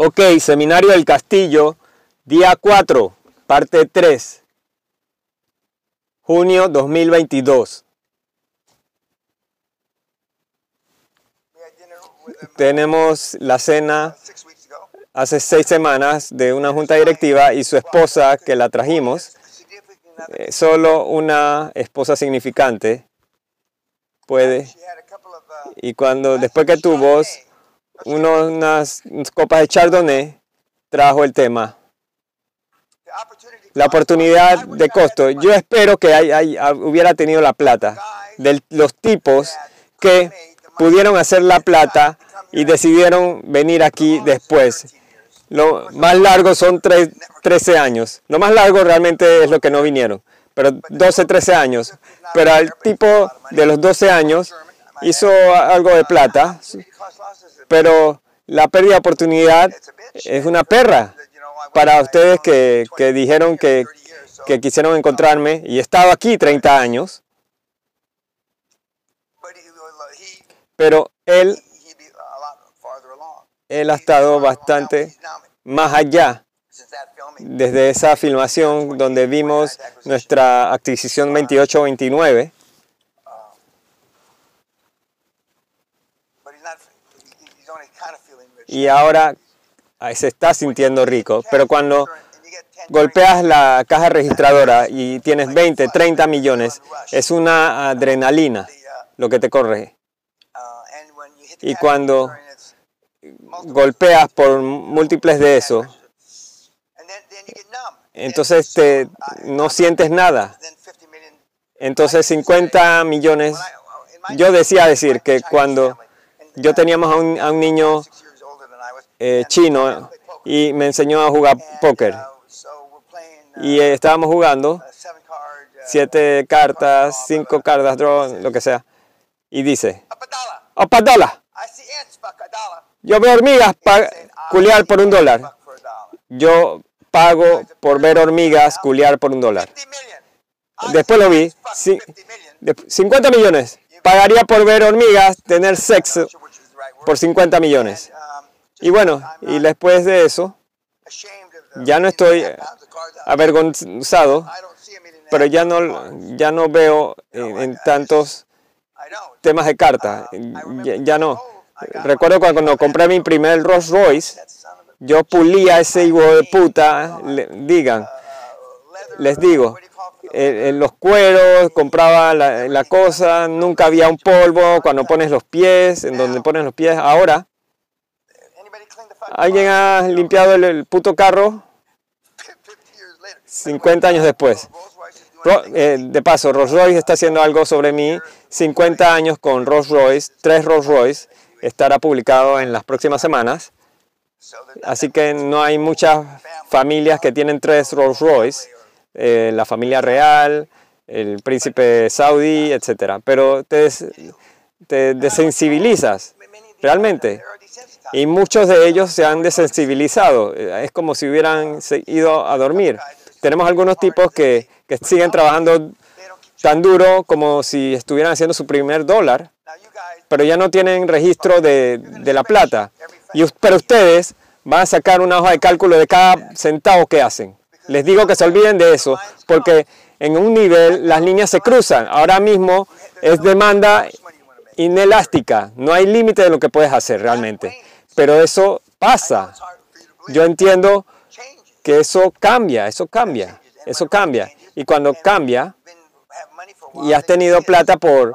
Ok, Seminario del Castillo, día 4, parte 3, junio 2022. We had dinner with him Tenemos la cena hace seis semanas de una junta directiva y su esposa que la trajimos, eh, solo una esposa significante puede. Y cuando después que tuvo uno- unas copas de Chardonnay, trajo el tema. La oportunidad de costo. Yo espero que hubiera tenido la plata de los tipos que pudieron hacer la plata y decidieron venir aquí después. Lo más largo son tres- 13 años. Lo más largo realmente es lo que no vinieron. Pero 12, 13 años. Pero el tipo de los 12 años hizo algo de plata. Pero la pérdida de oportunidad es una perra para ustedes que, 20 que dijeron que, 30 years, so- que quisieron encontrarme y he estado aquí 30 años, pero él, él ha estado bastante más allá desde esa filmación donde vimos nuestra adquisición 2829 y ahora ah, se está sintiendo rico, pero cuando And you get 10 golpeas la caja registradora y tienes 20, 30 millones, es una adrenalina lo que te corre. Y cuando golpeas por múltiples de eso, entonces te, no sientes nada. Then 50 million. Entonces 50 millones, yo decía decir que cuando yo teníamos a un, niño eh, chino y me enseñó a jugar póker. Y eh, estábamos jugando siete cartas, cinco cartas, draw, lo que sea. Y dice, up a dollar. ¡Opa, dólar! I see ants fuck a dollar. Yo veo hormigas culiar por un dólar. Yo pago por ver hormigas culiar por un dólar. 50 million. I Después lo vi, ants fuck sí. 50 million. De 50 millones. Pagaría por ver hormigas tener sexo por 50 millones. Y bueno, y después de eso, ya no 50 estoy cards. avergonzado, pero ya no, ya no veo en, en tantos temas de remember Ya, no. Recuerdo cuando compré mi primer Rolls Royce, yo pulía ese hijo de puta, digan, les digo, eh, los cueros, compraba la, la cosa, nunca había un polvo cuando pones los pies, en donde pones los pies. Ahora, ¿alguien ha limpiado el, el puto carro 50 years later. 50 años después? Eh, de paso, Rolls Royce está haciendo algo sobre mí. 50 años con Rolls Royce, tres Rolls Royce, estará publicado en las próximas semanas. Así que no hay muchas familias que tienen tres Rolls Royce. Eh, la familia real, el príncipe saudí, etc. Pero te, te desensibilizas, realmente. Y muchos de ellos se han desensibilizado. Eh, Es como si hubieran ido a dormir. Tenemos algunos tipos que, que siguen trabajando tan duro como si estuvieran haciendo su primer dólar, pero ya no tienen registro de, de la plata. Y, pero ustedes van a sacar una hoja de cálculo de cada centavo que hacen. Les digo que se olviden de eso, porque en un nivel las líneas se cruzan. Ahora mismo es demanda inelástica, no hay límite de lo que puedes hacer realmente. Pero eso pasa. Yo entiendo que eso cambia, eso cambia, eso cambia. Y cuando cambia y has tenido plata por,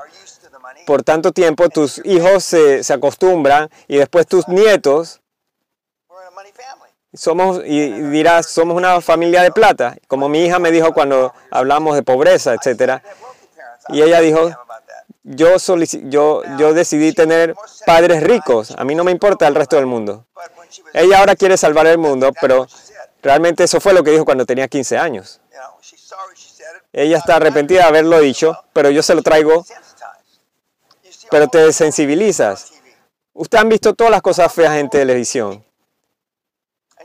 por tanto tiempo, tus hijos se, se acostumbran y después tus nietos somos y dirás somos una familia de plata. Como mi hija me dijo cuando hablamos de pobreza etcétera. Y ella dijo, yo yo yo decidí tener padres ricos. A mí no me importa el resto del mundo. Ella ahora quiere salvar el mundo pero realmente eso fue lo que dijo cuando tenía 15 años. Ella está arrepentida de haberlo dicho pero yo se lo traigo. Pero te TV. ustedes han visto todas las cosas feas en televisión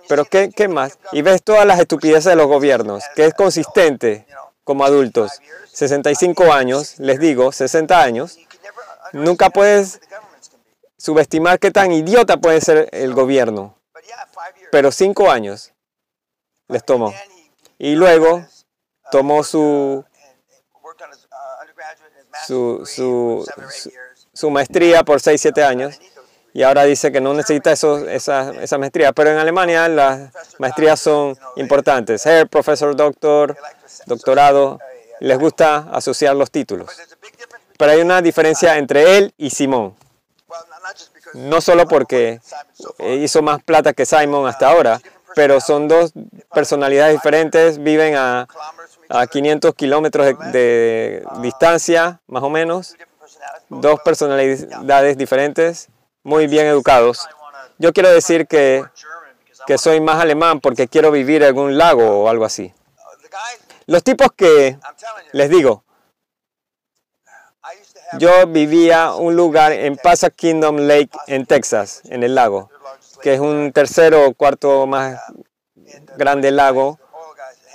Pero ¿qué, más? Y ves todas las estupideces de los gobiernos, que es consistente como adultos. 65 años, les digo, 60 años, Nunca puedes subestimar qué tan idiota puede ser el gobierno. Pero cinco años les tomó. Y luego tomó su, su, su, su, maestría por 6, 7 años y ahora dice que no necesita esos, esa, esa maestría. Pero en Alemania las maestrías son importantes. Herr, profesor, doctor, doctorado. Les gusta asociar los títulos. Pero hay una diferencia entre él y Simón. No solo porque hizo más plata que Simon hasta ahora, pero son dos personalidades diferentes, viven a, a other, 500 kilómetros de, distancia, más o menos. Dos personalidades diferentes, muy bien educados. Yo quiero decir que, que soy más alemán porque quiero vivir en un lago o algo así. Los tipos que, les digo, yo vivía un lugar en Paso Kingdom Lake en Texas, en el lago, que es un tercero o cuarto más and, grande lago,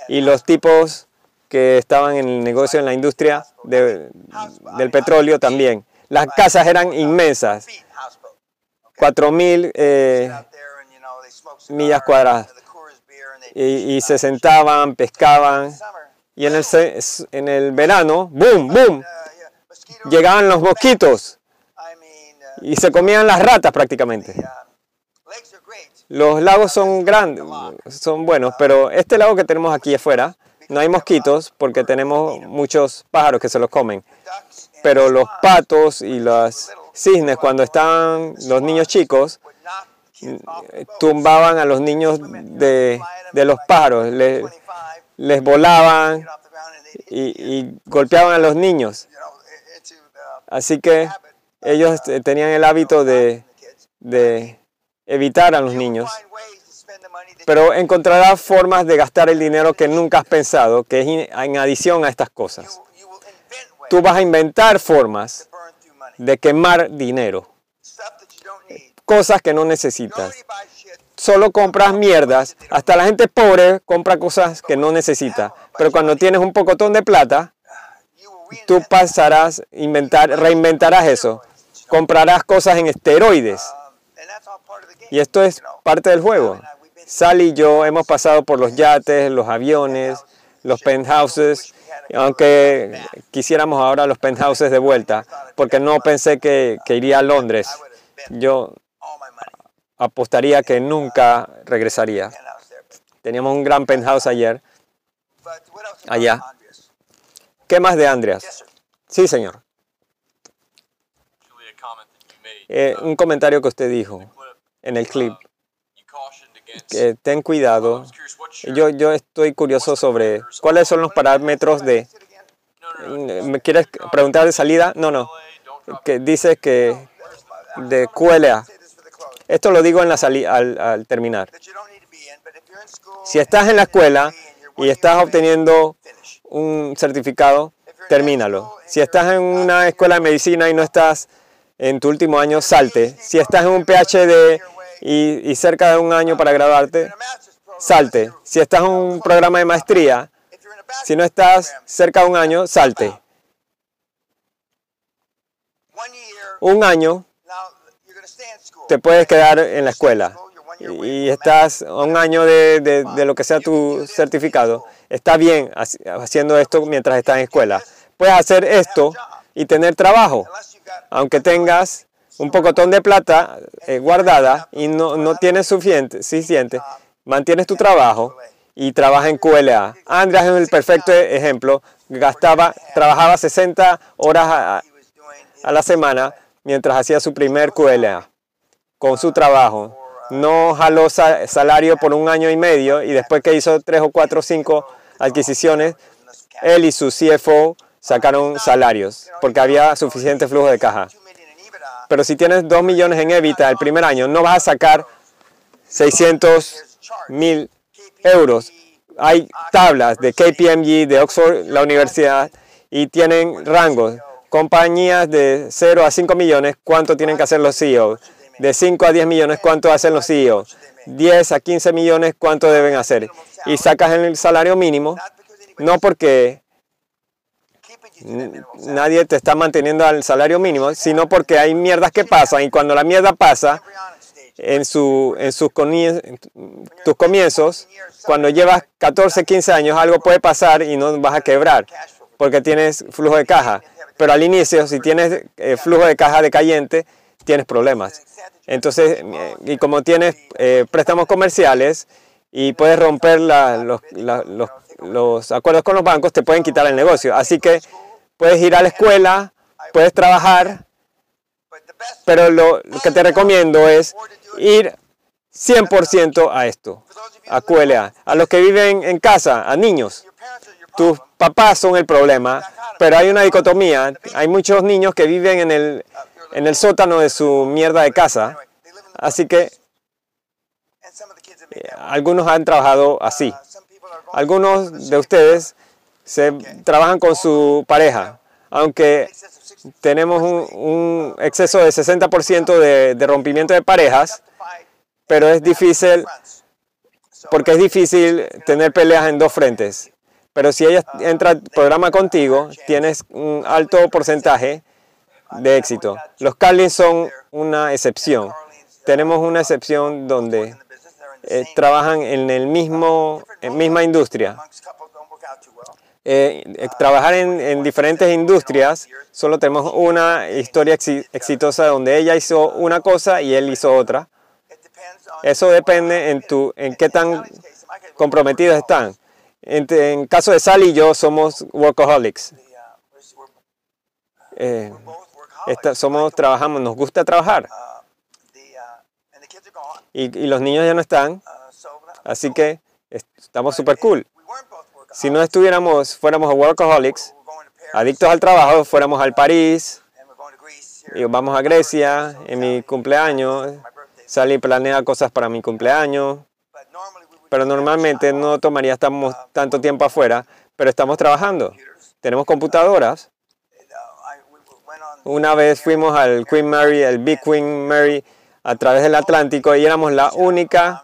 y los tipos que estaban en el negocio, en la industria de- del petróleo también. Las casas eran inmensas, 4.000 eh, millas cuadradas. y, y se sentaban, pescaban, y en el, en el verano, boom, boom, llegaban los mosquitos y se comían las ratas prácticamente. Los lagos son grandes, son buenos, pero este lago que tenemos aquí afuera, no hay mosquitos porque tenemos muchos pájaros que se los comen. Pero los patos y los cisnes, cuando estaban los niños chicos, tumbaban a los niños de, de los pájaros, le- 25 les volaban y, y golpeaban a los niños. Así que ellos eh, tenían el hábito de, de evitar a los niños. Pero encontrarás formas de gastar el dinero que nunca has pensado, que es en adición a estas cosas. Tú vas a inventar formas de quemar dinero, cosas que no necesitas. Solo compras mierdas, hasta la gente pobre compra cosas que no necesita. Pero cuando tienes un pocotón de plata, tú pasarás, inventar, reinventarás eso. Comprarás cosas en esteroides. Y esto es parte del juego. Sally y yo hemos pasado por los yates, los aviones, los penthouses, aunque quisiéramos ahora los penthouses de vuelta, porque no pensé que, que iría a Londres. Spent Yo money apostaría que nunca regresaría. Teníamos un gran penthouse ayer. Allá. ¿Qué más de Andreas? Sí, señor. Eh, un comentario que usted dijo en el clip. Que ten cuidado. Yo, yo estoy curioso sobre cuáles son los parámetros de... ¿Me quieres preguntar de salida? No, no. Que dice que de QLA. Esto lo digo en la sali al, al terminar. Si estás en la escuela y estás obteniendo un certificado, termínalo. Si estás en una escuela de medicina y no estás en tu último año, salte. Si estás en un PhD y, cerca de un año para graduarte, salte. Si estás en un programa de maestría, si no estás cerca de un año, salte. Un año te puedes quedar en la escuela y estás a un año de, de- de lo que sea tu certificado. Está bien haci- haciendo esto mientras estás en escuela. Puedes hacer esto y tener trabajo, aunque tengas un pocotón de plata eh, guardada y no, no tienes suficiente, suficiente, mantienes tu trabajo y trabajas en QLA. Andreas es el perfecto ejemplo. Gastaba, trabajaba 60 horas a- a la semana mientras hacía su primer QLA con su trabajo. No jaló sa- salario por un año y medio y después que hizo tres o cuatro o cinco adquisiciones, él y su CFO sacaron salarios porque había suficiente flujo de caja. Pero si tienes 2 millones en EBITDA el primer año, no vas a sacar 600 mil euros. Hay tablas de KPMG, de Oxford, la universidad, y tienen rangos. Compañías de 0 a 5 millones, ¿cuánto tienen que hacer los CEOs? De 5 a 10 millones, ¿cuánto hacen los CEOs? 10 a 15 millones, ¿cuánto deben hacer? Y sacas el salario mínimo, no porque nadie te está manteniendo al salario mínimo, sino porque hay mierdas que pasan y cuando la mierda pasa, en, su, en sus tus comienzos, cuando llevas 14, 15 años, algo puede pasar y no vas a quebrar porque tienes flujo de caja. Pero al inicio, si tienes eh, flujo de caja decayente, tienes problemas. Entonces, eh, y como tienes eh, préstamos comerciales y puedes romper los, los- los acuerdos con los bancos, te pueden quitar el negocio. Así que puedes ir a la escuela, puedes trabajar, pero lo, que te recomiendo es ir 100% a esto, a QLA. A los que viven en casa, a niños. Tus papás son el problema, pero hay una dicotomía. Hay muchos niños que viven en el, en el sótano de su mierda de casa. Así que eh, algunos han trabajado así. Algunos de ustedes se trabajan con su pareja, aunque excess of 60 tenemos un, un exceso de 60% de, de rompimiento de parejas, pero es difícil porque es difícil tener peleas en dos frentes. Pero si ella entra al programa contigo, tienes un alto porcentaje de éxito. Los Carlins son una excepción. Tenemos una excepción donde eh, trabajan en el mismo, en misma industria. Eh, eh, trabajar en, en diferentes industrias, solo tenemos una historia exi- exitosa donde ella hizo una cosa y él hizo otra. Eso depende en, tu, en qué tan comprometidos están. En, en caso de Sally y yo somos workaholics. Eh, esta- somos, trabajamos, nos gusta trabajar. Y, y los niños ya no están, así que est- estamos super cool. Si no estuviéramos, fuéramos workaholics, to Paris adictos al trabajo, fuéramos al París, y vamos a Grecia en mi cumpleaños. Sally planea cosas para mi cumpleaños, pero normalmente no tomaría estamos tanto tiempo afuera, pero estamos trabajando. Tenemos computadoras. Una vez fuimos al Queen Mary, el Big Queen Mary, a través del Atlántico y éramos la única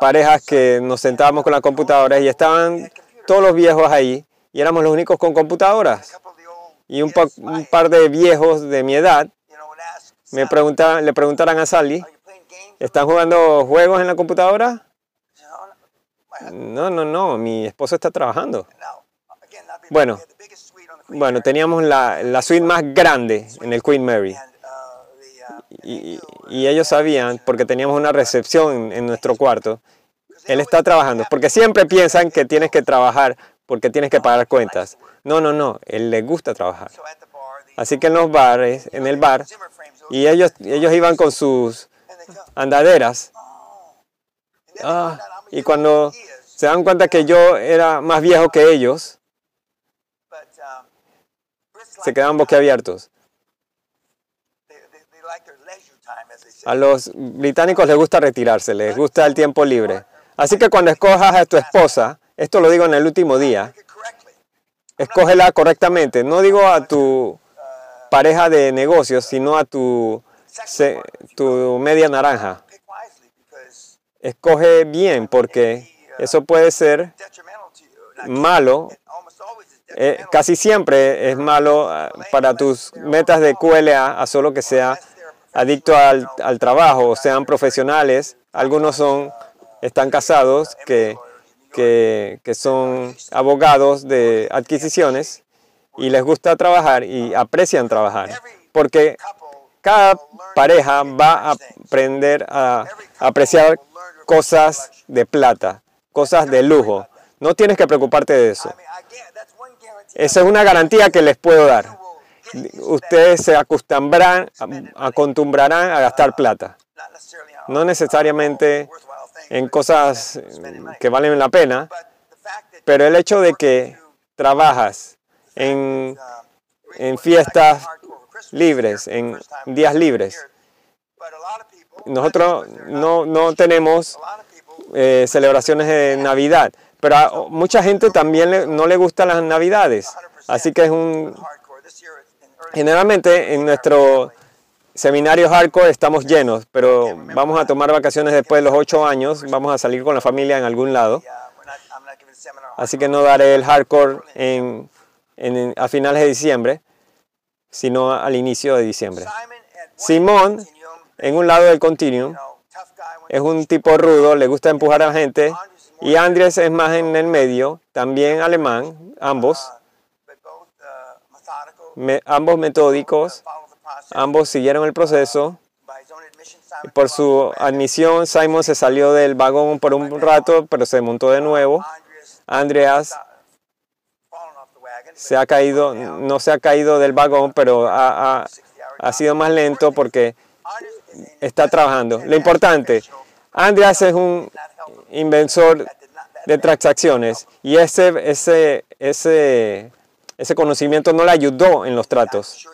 parejas que nos sentábamos con las computadoras y estaban todos los viejos ahí y éramos los únicos con computadoras. Y un, pa- un par de viejos de mi edad me preguntaban, le preguntaran a Sally, ¿están jugando juegos en la computadora? no, no. No, mi esposo está trabajando. Bueno. Bueno, teníamos la, la suite más grande en el Queen Mary. Y, y ellos sabían, porque teníamos una recepción en, nuestro cuarto, él está trabajando. Porque siempre piensan que tienes que trabajar porque tienes que pagar cuentas. No, no, no, él le gusta trabajar. Así que en los bares, en el bar, y ellos, ellos iban con sus andaderas. Ah, y cuando se dan cuenta que yo era más viejo que ellos, se quedaban boquiabiertos. A los británicos les gusta retirarse, les gusta el tiempo libre. Así que cuando escojas a tu esposa, esto lo digo en el último día, escógela correctamente. No digo a tu pareja de negocios, sino a tu, media naranja. Escoge bien porque eso puede ser malo, eh, casi siempre es malo ah, para tus metas de QLA, a solo que sea adicto al, al trabajo, sean profesionales. Algunos son, están casados, que, que, que son abogados de adquisiciones y les gusta trabajar y aprecian trabajar. Porque cada pareja va a aprender a apreciar cosas de plata, cosas de lujo. No tienes que preocuparte de eso. Esa es una garantía que les puedo dar. Ustedes se acostumbrarán, acostumbrarán a gastar plata. No necesariamente en cosas que valen la pena, pero el hecho de que trabajas en, en fiestas libres, en días libres, nosotros no, no tenemos eh, celebraciones de Navidad, pero a mucha gente también le- no le gustan las Navidades. Así que es un... Generalmente en nuestro seminario hardcore estamos llenos, pero vamos a tomar vacaciones después de los ocho años, vamos a salir con la familia en algún lado. Así que no daré el hardcore a finales de diciembre, sino al inicio de diciembre. Simón en un lado del continuum. Es un tipo rudo, le gusta empujar a la gente. Y Andrés es más en el medio, también alemán, ambos, me- ambos metódicos, ambos siguieron el proceso. Por su admisión, Simon se salió del vagón por un rato, pero se montó de nuevo. Andreas se ha caído, no se ha caído del vagón, pero ha, ha- ha sido más lento porque está trabajando. Lo importante, Andreas es un inversor de transacciones y ese, ese, ese, ese conocimiento no le ayudó en los tratos.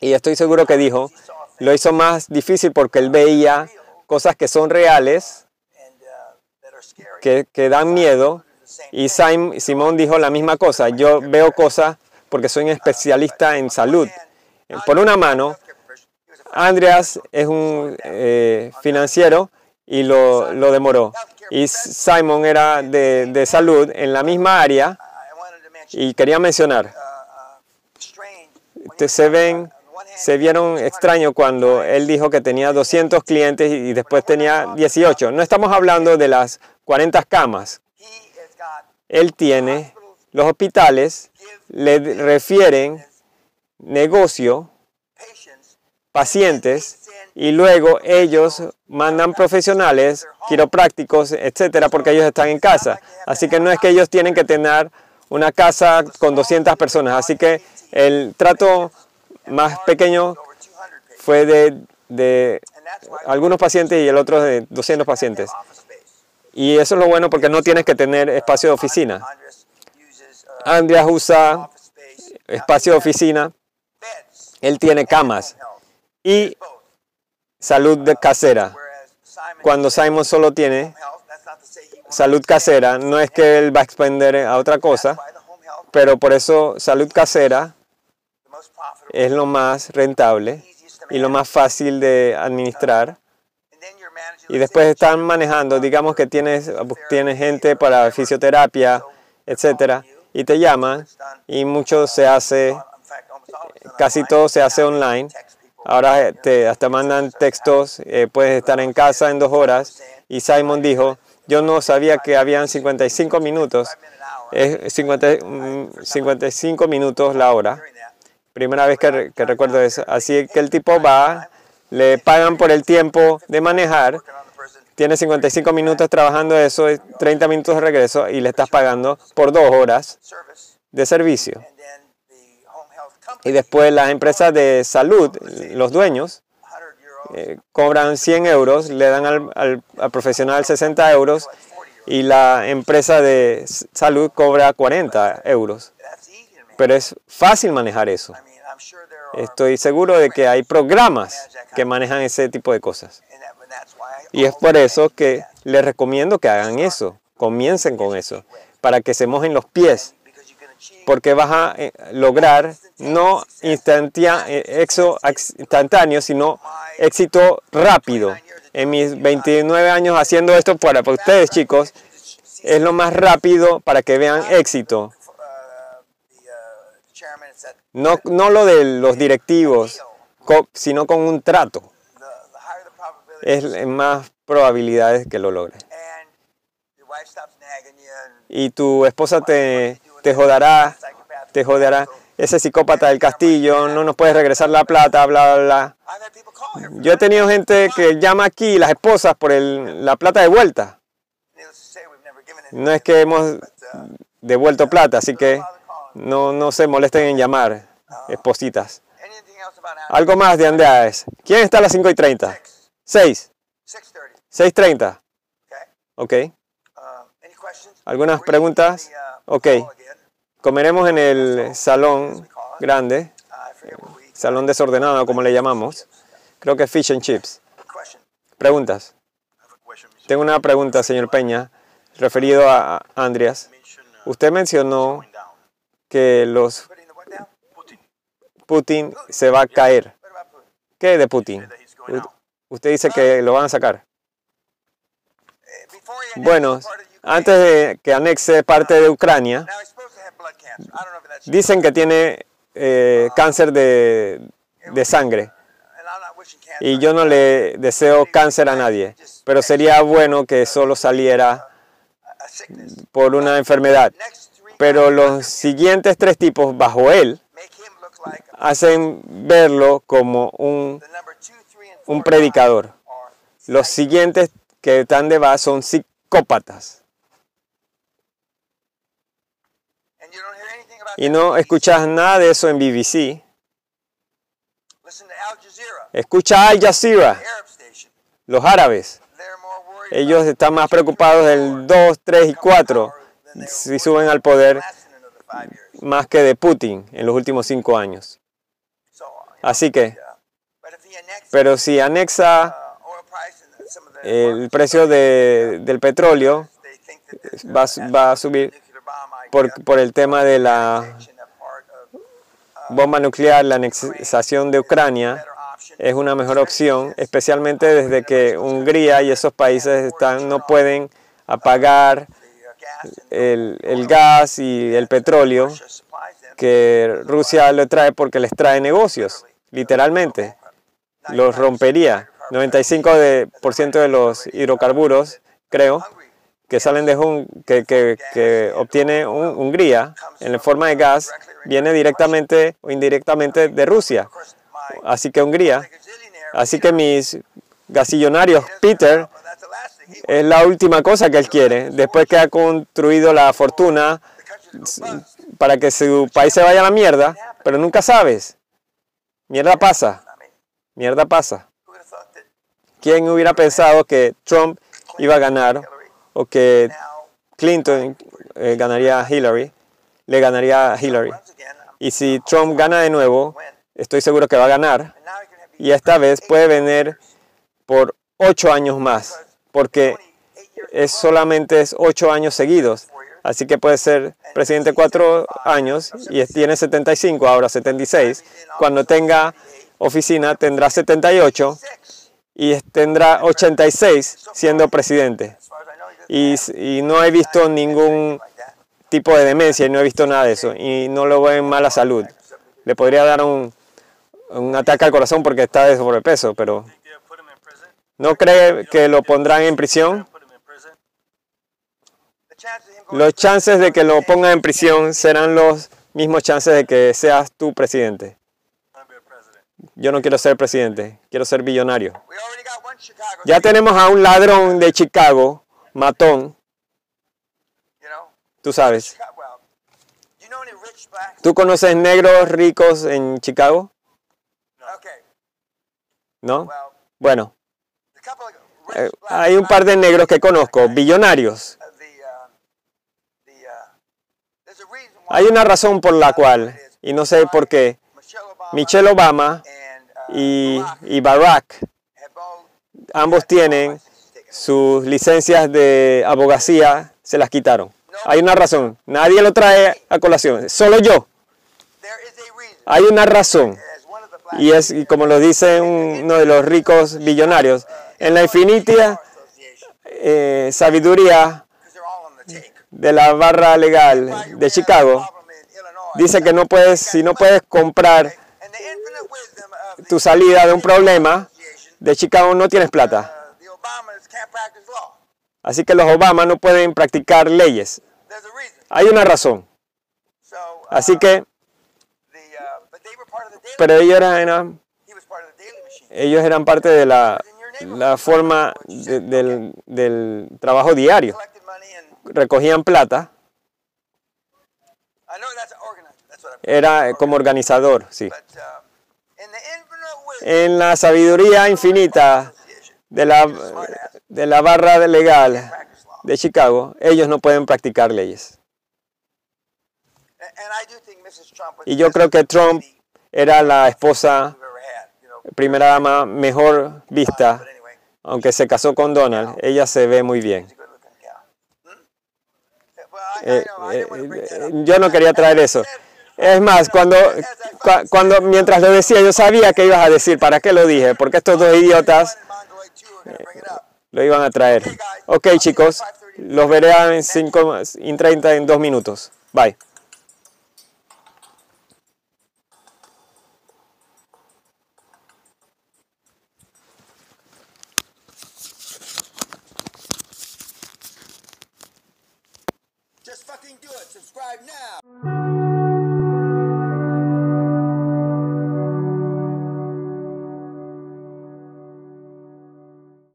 Y estoy seguro que dijo, lo hizo más difícil porque él veía cosas que son reales, que, que dan miedo. Y Sim- Simón dijo la misma cosa, yo veo cosas porque soy un especialista en salud. Por una mano, Andreas es un eh, financiero y lo, lo demoró. Y Simon era de, de salud en la misma área y quería mencionar, se ven, se vieron extraños cuando él dijo que tenía 200 clientes y después tenía 18. No estamos hablando de las 40 camas. Él tiene, los hospitales le refieren negocio, pacientes, y luego ellos mandan profesionales, quiroprácticos, etcétera, porque ellos están en casa. Así que no es que ellos tienen que tener una casa con 200 personas. Así que el trato más pequeño over 200 patients, fue de, de algunos pacientes y el otro de 200 pacientes. Y eso es lo bueno porque no tienes que tener espacio de oficina. Andreas usa espacio de oficina, él tiene camas y salud de casera. Cuando Simon solo tiene salud casera, no es que él va a expender a otra cosa, pero por eso salud casera es lo más rentable y lo más fácil de administrar. Y después están manejando, digamos que tienes, tienes gente para fisioterapia, etcétera, y te llaman y mucho se hace, casi todo se hace online. Ahora te hasta mandan textos, eh, puedes estar en casa en dos horas. Y Simon dijo, yo no sabía que habían 55 minutos, es 50, mm, 55 minutos la hora. Primera vez que, que recuerdo eso. Así que el tipo va, le pagan por el tiempo de manejar, tiene 55 minutos trabajando eso, y 30 minutos de regreso y le estás pagando por dos horas de servicio. Y después las empresas de salud, los dueños, 100 euros, eh, cobran 100 euros, le dan al, al- al profesional 60 euros 40 euros. y la empresa de salud cobra 40 euros. Pero es fácil manejar eso. Estoy seguro de que hay programas que manejan ese tipo de cosas. Y es por eso que les recomiendo que hagan eso, comiencen con eso, para que se mojen los pies, porque vas a eh, lograr no eh, instantáneo, sino éxito rápido. En mis 29 años haciendo esto para, para ustedes, chicos, es lo más rápido para que vean éxito. No, no lo de los directivos, sino con un trato. Es más probabilidades que lo logres. Y tu esposa te, te jodará, te jodará. Ese psicópata del castillo, no nos puedes regresar la plata, bla, bla, bla. Yo he tenido gente que llama aquí, las esposas, por el- la plata de vuelta. No es que hemos devuelto plata, así que no, no se molesten en llamar, espositas. Algo más de Andreas. ¿Quién está a las 5 y 30? 6. 6:30. 6.30. Okay. Ok. Uh? ¿Algunas preguntas? Ok. Comeremos en el salón grande, salón desordenado como le llamamos. Creo que fish and chips. Preguntas. Tengo una pregunta, señor Peña, referido a Andreas. Usted mencionó que los? Putin se va a caer. ¿Qué de Putin? Usted dice que lo van a sacar. Bueno, antes de que anexe parte de Ucrania, dicen que tiene eh, cáncer de, de sangre. Y yo no le deseo cáncer a nadie, pero sería bueno que solo saliera por una enfermedad. Pero los siguientes tres tipos bajo él hacen verlo como un, un predicador. Los siguientes que están de base son psicópatas. Y no escuchas nada de eso en BBC. Escucha Al Jazeera, los árabes. Ellos están más preocupados del 2, 3 y 4 si suben al poder más que de Putin en los últimos 5 años. Así que, annexes, pero si anexa uh, el precio de- del petróleo, va, a- va a subir por, por el tema de la bomba nuclear, la anexación de Ucrania es una mejor opción, especialmente desde que Hungría y esos países están, no pueden apagar el, gas y el petróleo que Rusia le trae porque les trae negocios, literalmente. Los rompería. 95% de, de los hidrocarburos, creo, que salen de Hun- que, que, que obtiene Hun- Hungría en forma de gas, viene directamente o indirectamente de Rusia. Así que Hungría, así que mis gasillonarios, Peter, es la última cosa que él quiere, después que ha construido la fortuna para que su país se vaya a la mierda, pero nunca sabes. Mierda pasa, mierda pasa. ¿Quién hubiera pensado que Trump iba a ganar o que Clinton eh, ganaría a Hillary, le ganaría a Hillary? Y si Trump gana de nuevo, estoy seguro que va a ganar. Y esta vez puede venir por ocho años más, porque 28 years es solamente es ocho años seguidos. Así que puede ser presidente cuatro años y tiene 75, ahora 76. Cuando tenga oficina tendrá 78 six. y tendrá 86 siendo presidente. Y, y no he visto ningún tipo de demencia y no he visto nada de eso. Y no lo veo en mala salud. Le podría dar un, un ataque al corazón porque está de sobrepeso, pero? ¿no cree que lo pondrán en prisión? Los chances de que lo pongan en prisión serán los mismos chances de que seas tú presidente. Yo no quiero ser presidente, quiero ser billonario. Ya tenemos a un ladrón de Chicago, matón, tú sabes. ¿Tú conoces negros ricos en Chicago? ¿No? Bueno, eh, hay un par de negros que conozco, billonarios. uh, uh, uh, Hay una razón por la cual, y no sé por qué, Michelle Obama y, y Barack ambos tienen sus licencias de abogacía, se las quitaron. Hay una razón, nadie lo trae a colación, solo yo. Hay una razón. Y es y como lo dice un- uno de los ricos billonarios, en la infinita eh, sabiduría de la barra legal de Chicago, dice que no puedes, si no puedes comprar tu salida de un problema de Chicago, no tienes plata. Así que los Obama no pueden practicar leyes. Hay una razón. Así que, pero ellos eran, ellos eran parte de la, la forma de- del, del trabajo diario. Recogían plata, era como organizador, sí. En la sabiduría infinita de la, de la barra de legal de Chicago, ellos no pueden practicar leyes. Y yo creo que Trump era la esposa, primera dama mejor vista, aunque se casó con Donald, ella se ve muy bien. Hmm? Eh, eh, yo no quería traer eso. Es más, cuando, cua- cuando mientras lo decía, yo sabía que ibas a decir, ¿para qué lo dije? Porque estos dos idiotas Lo iban a traer. Ok, chicos, los veré en 5 y 30 en dos minutos. Bye.